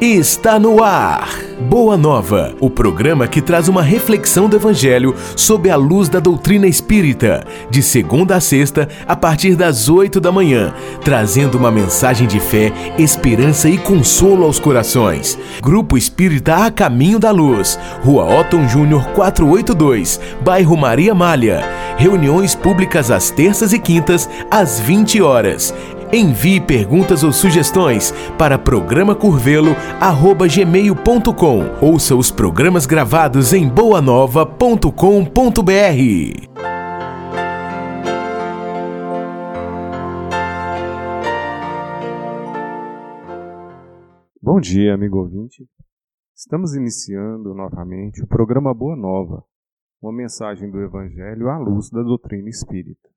Está no ar. Boa Nova, o programa que traz uma reflexão do Evangelho sob a luz da doutrina espírita, de segunda a sexta, a partir das oito da manhã, trazendo uma mensagem de fé, esperança e consolo aos corações. Grupo Espírita a Caminho da Luz, Rua Otton Júnior 482, Bairro Maria Malha. Reuniões públicas às terças e quintas, às 20 horas. Envie perguntas ou sugestões para programaCurvelo@gmail.com. Ouça os programas gravados em boanova.com.br. Bom dia, amigo ouvinte. Estamos iniciando novamente o programa Boa Nova, uma mensagem do Evangelho à luz da doutrina espírita.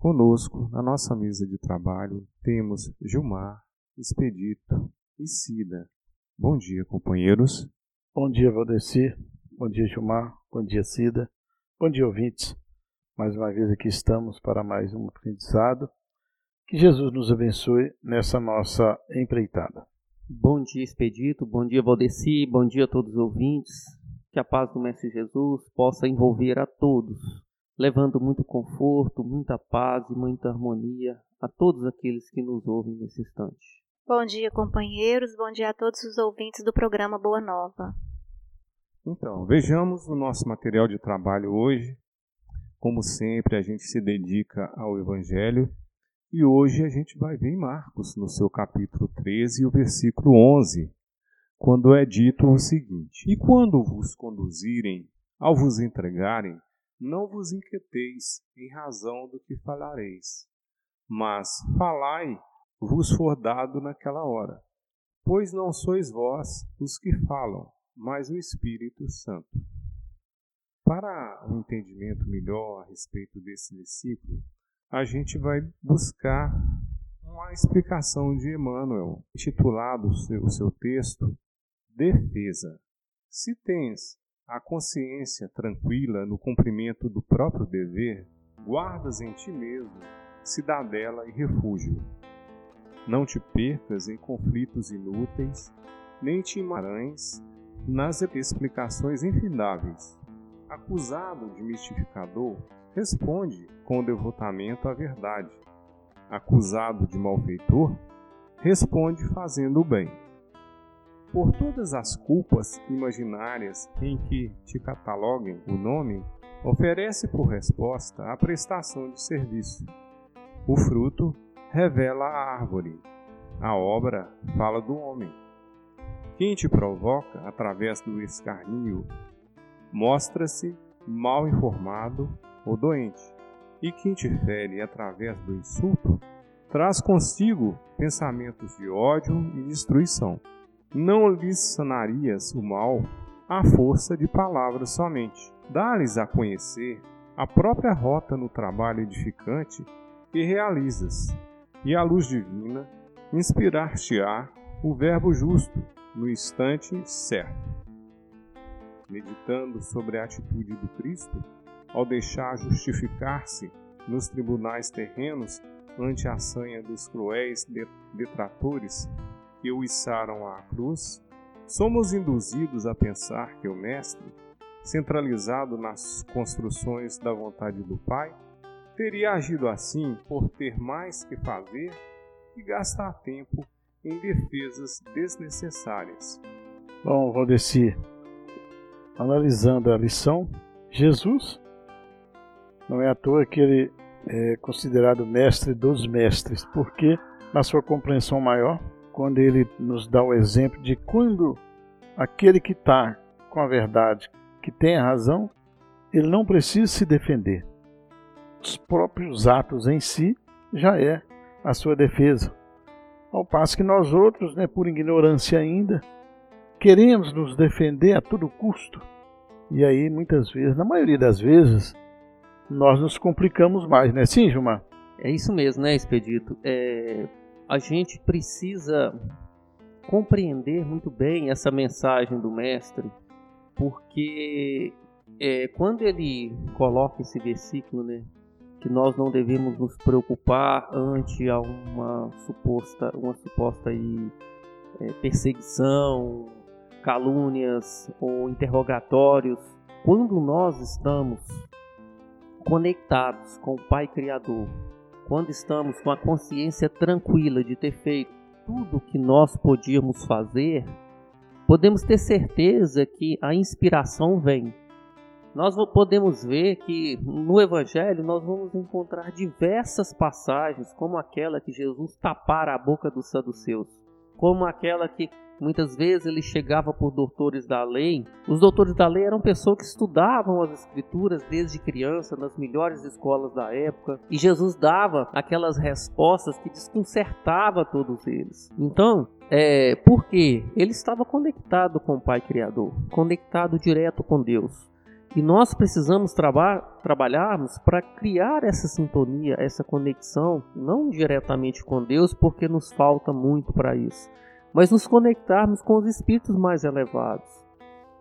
Conosco, na nossa mesa de trabalho, temos Gilmar, Expedito e Cida. Bom dia, companheiros. Bom dia, Valdeci. Bom dia, Gilmar. Bom dia, Cida. Bom dia, ouvintes. Mais uma vez aqui estamos para mais um aprendizado. Que Jesus nos abençoe nessa nossa empreitada. Bom dia, Expedito. Bom dia, Valdeci. Bom dia a todos os ouvintes. Que a paz do Mestre Jesus possa envolver a todos levando muito conforto, muita paz e muita harmonia a todos aqueles que nos ouvem nesse instante. Bom dia, companheiros. Bom dia a todos os ouvintes do programa Boa Nova. Então, vejamos o nosso material de trabalho hoje. Como sempre, a gente se dedica ao Evangelho e hoje a gente vai ver em Marcos, no seu capítulo 13, o versículo 11, quando é dito o seguinte: E quando vos conduzirem ao vos entregarem, não vos inquieteis em razão do que falareis, mas falai vos for dado naquela hora. Pois não sois vós os que falam, mas o Espírito Santo. Para um entendimento melhor a respeito desse versículo, a gente vai buscar uma explicação de Emmanuel, intitulado o seu, o seu texto Defesa. Se tens a consciência tranquila no cumprimento do próprio dever, guardas em ti mesmo cidadela e refúgio. Não te percas em conflitos inúteis, nem te emaranhes nas explicações infindáveis. Acusado de mistificador, responde com devotamento à verdade. Acusado de malfeitor, responde fazendo o bem. Por todas as culpas imaginárias em que te cataloguem o nome, oferece por resposta a prestação de serviço. O fruto revela a árvore, a obra fala do homem. Quem te provoca através do escarnio mostra-se mal informado ou doente, e quem te fere através do insulto traz consigo pensamentos de ódio e destruição não lhes sanarias o mal à força de palavras somente. Dá-lhes a conhecer a própria rota no trabalho edificante que realizas, e a luz divina inspirar-te-á o verbo justo no instante certo. Meditando sobre a atitude do Cristo, ao deixar justificar-se nos tribunais terrenos ante a sanha dos cruéis detratores, que o içaram à cruz, somos induzidos a pensar que o Mestre, centralizado nas construções da vontade do Pai, teria agido assim por ter mais que fazer e gastar tempo em defesas desnecessárias. Bom, Valdeci, analisando a lição, Jesus não é à toa que ele é considerado mestre dos mestres, porque na sua compreensão maior quando ele nos dá o exemplo de quando aquele que está com a verdade, que tem a razão, ele não precisa se defender. Os próprios atos em si já é a sua defesa. Ao passo que nós outros, né, por ignorância ainda, queremos nos defender a todo custo. E aí, muitas vezes, na maioria das vezes, nós nos complicamos mais, né? Sim, Gilmar? É isso mesmo, né, Expedito? É, a gente precisa compreender muito bem essa mensagem do mestre, porque é, quando ele coloca esse versículo, né, que nós não devemos nos preocupar ante a uma suposta, uma suposta aí, é, perseguição, calúnias ou interrogatórios, quando nós estamos conectados com o Pai Criador, quando estamos com a consciência tranquila de ter feito tudo o que nós podíamos fazer, podemos ter certeza que a inspiração vem. Nós podemos ver que no Evangelho nós vamos encontrar diversas passagens, como aquela que Jesus tapara a boca dos saduceus, como aquela que Muitas vezes ele chegava por doutores da lei. Os doutores da lei eram pessoas que estudavam as escrituras desde criança nas melhores escolas da época, e Jesus dava aquelas respostas que desconcertava todos eles. Então, é, por quê? Ele estava conectado com o Pai Criador, conectado direto com Deus. E nós precisamos traba trabalharmos para criar essa sintonia, essa conexão, não diretamente com Deus, porque nos falta muito para isso, mas nos conectarmos com os espíritos mais elevados.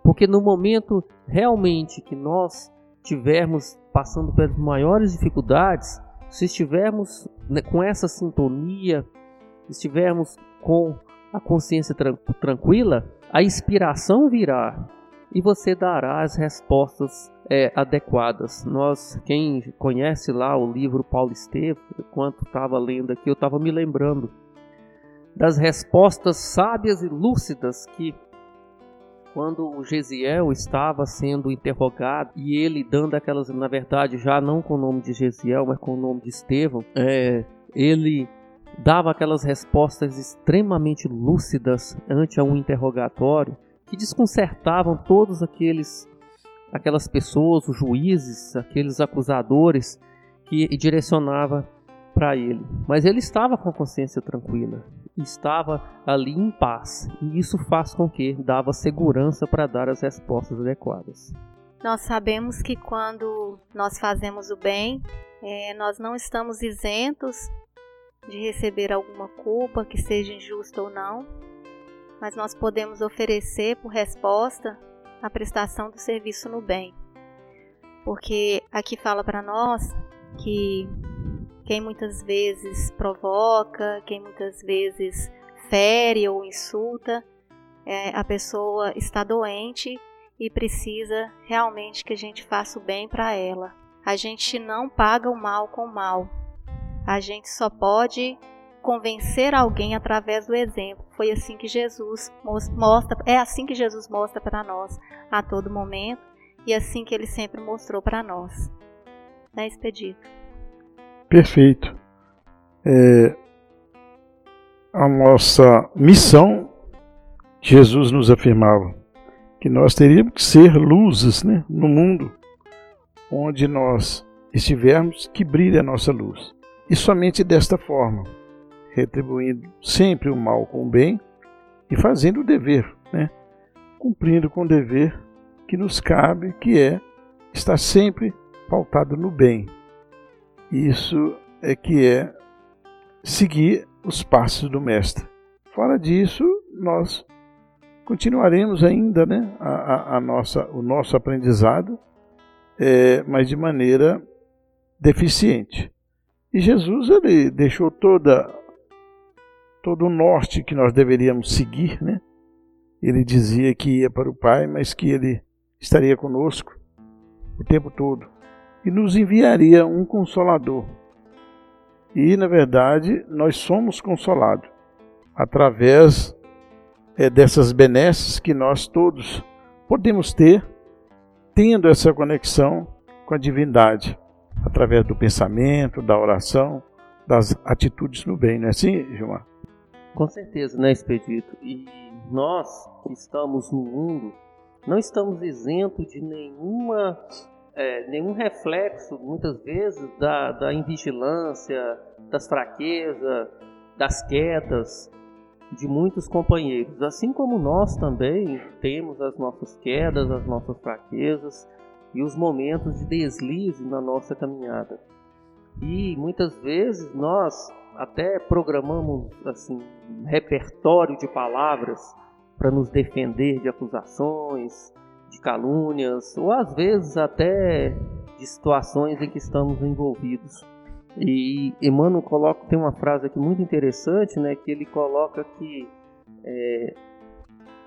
Porque no momento realmente que nós tivermos passando pelas maiores dificuldades, se estivermos né, com essa sintonia, estivermos com a consciência tran tranquila, a inspiração virá e você dará as respostas é, adequadas. Nós, quem conhece lá o livro Paulo Estevam, enquanto estava lendo aqui, eu estava me lembrando das respostas sábias e lúcidas que quando o Gesiel estava sendo interrogado e ele dando aquelas, na verdade, já não com o nome de Gesiel, mas com o nome de Estevão, é, ele dava aquelas respostas extremamente lúcidas ante um interrogatório que desconcertavam todos aqueles aquelas pessoas, os juízes, aqueles acusadores que direcionava para ele. Mas ele estava com a consciência tranquila estava ali em paz, e isso faz com que dava segurança para dar as respostas adequadas. Nós sabemos que quando nós fazemos o bem, é, nós não estamos isentos de receber alguma culpa, que seja injusta ou não, mas nós podemos oferecer por resposta a prestação do serviço no bem. Porque aqui fala para nós que quem muitas vezes provoca, quem muitas vezes fere ou insulta, é, a pessoa está doente e precisa realmente que a gente faça o bem para ela. A gente não paga o mal com o mal. A gente só pode convencer alguém através do exemplo. Foi assim que Jesus mostra, é assim que Jesus mostra para nós a todo momento e assim que ele sempre mostrou para nós. Né, Expedito? Perfeito. É, a nossa missão, Jesus nos afirmava que nós teríamos que ser luzes né, no mundo onde nós estivermos, que brilhe a nossa luz. E somente desta forma, retribuindo sempre o mal com o bem e fazendo o dever, né, cumprindo com o dever que nos cabe, que é estar sempre pautado no bem, isso é que é seguir os passos do mestre. Fora disso, nós continuaremos ainda né, a, a, a nossa, o nosso aprendizado, é, mas de maneira deficiente. E Jesus ele deixou toda todo o norte que nós deveríamos seguir, né? Ele dizia que ia para o Pai, mas que ele estaria conosco o tempo todo e nos enviaria um consolador. E, na verdade, nós somos consolados através é, dessas benesses que nós todos podemos ter, tendo essa conexão com a divindade, através do pensamento, da oração, das atitudes no bem, não é assim, Gilmar? Com certeza, né, Expedito? E nós que estamos no mundo, não estamos isentos de nenhuma é, nenhum reflexo, muitas vezes, da, da invigilância, das fraquezas, das quedas de muitos companheiros. Assim como nós também temos as nossas quedas, as nossas fraquezas e os momentos de deslize na nossa caminhada. E muitas vezes nós até programamos assim um repertório de palavras para nos defender de acusações, de calúnias, ou às vezes até de situações em que estamos envolvidos. E Emmanuel coloca, tem uma frase aqui muito interessante, né, que ele coloca que é,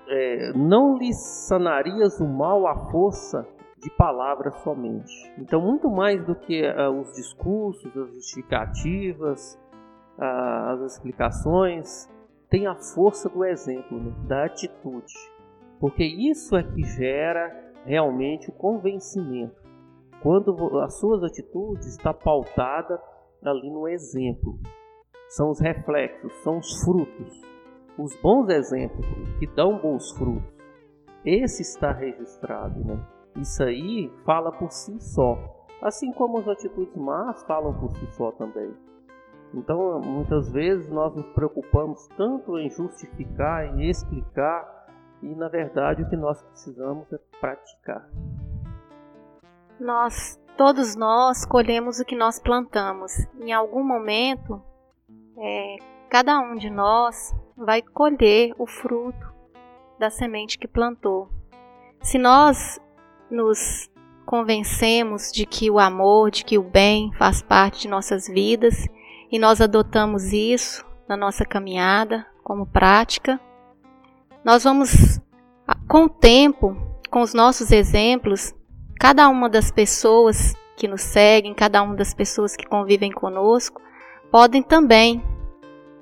é, não lhe sanarias o mal à força de palavras somente. Então, muito mais do que uh, os discursos, as justificativas, as explicações, tem a força do exemplo, né? da atitude. Porque isso é que gera realmente o convencimento. Quando as suas atitudes está pautada ali no exemplo. São os reflexos, são os frutos. Os bons exemplos que dão bons frutos. Esse está registrado, né? Isso aí fala por si só. Assim como as atitudes más falam por si só também. Então, muitas vezes nós nos preocupamos tanto em justificar, em explicar, e na verdade o que nós precisamos é praticar. Nós, todos nós, colhemos o que nós plantamos. Em algum momento, é, cada um de nós vai colher o fruto da semente que plantou. Se nós nos convencemos de que o amor, de que o bem faz parte de nossas vidas e nós adotamos isso na nossa caminhada como prática, nós vamos, com o tempo, com os nossos exemplos, cada uma das pessoas que nos seguem, cada uma das pessoas que convivem conosco, podem também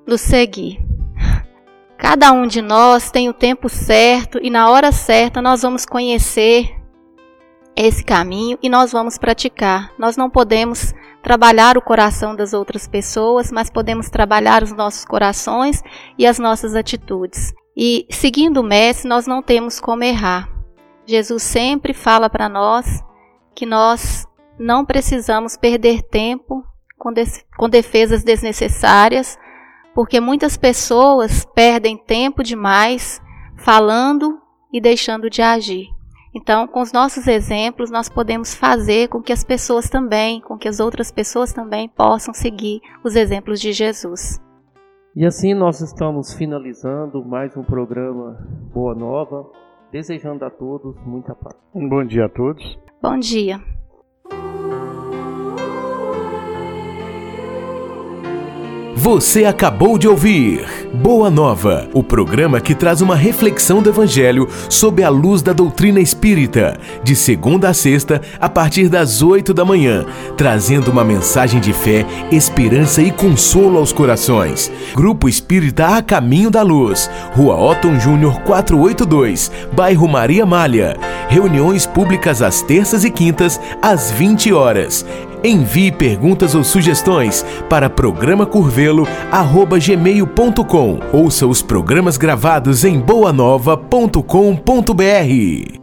nos seguir. Cada um de nós tem o tempo certo e na hora certa nós vamos conhecer esse caminho e nós vamos praticar. Nós não podemos trabalhar o coração das outras pessoas, mas podemos trabalhar os nossos corações e as nossas atitudes. E seguindo o Mestre, nós não temos como errar. Jesus sempre fala para nós que nós não precisamos perder tempo com, com defesas desnecessárias, porque muitas pessoas perdem tempo demais falando e deixando de agir. Então, com os nossos exemplos, nós podemos fazer com que as pessoas também, com que as outras pessoas também possam seguir os exemplos de Jesus. E assim nós estamos finalizando mais um programa Boa Nova, desejando a todos muita paz. Um bom dia a todos. Bom dia. Você acabou de ouvir Boa Nova, o programa que traz uma reflexão do Evangelho sob a luz da doutrina espírita, de segunda a sexta, a partir das oito da manhã, trazendo uma mensagem de fé, esperança e consolo aos corações. Grupo Espírita a Caminho da Luz, Rua Otton Júnior 482, bairro Maria Malha. Reuniões públicas às terças e quintas, às 20 horas. Envie perguntas ou sugestões para programacurvelo@gmail.com. Ouça os programas gravados em boanova.com.br.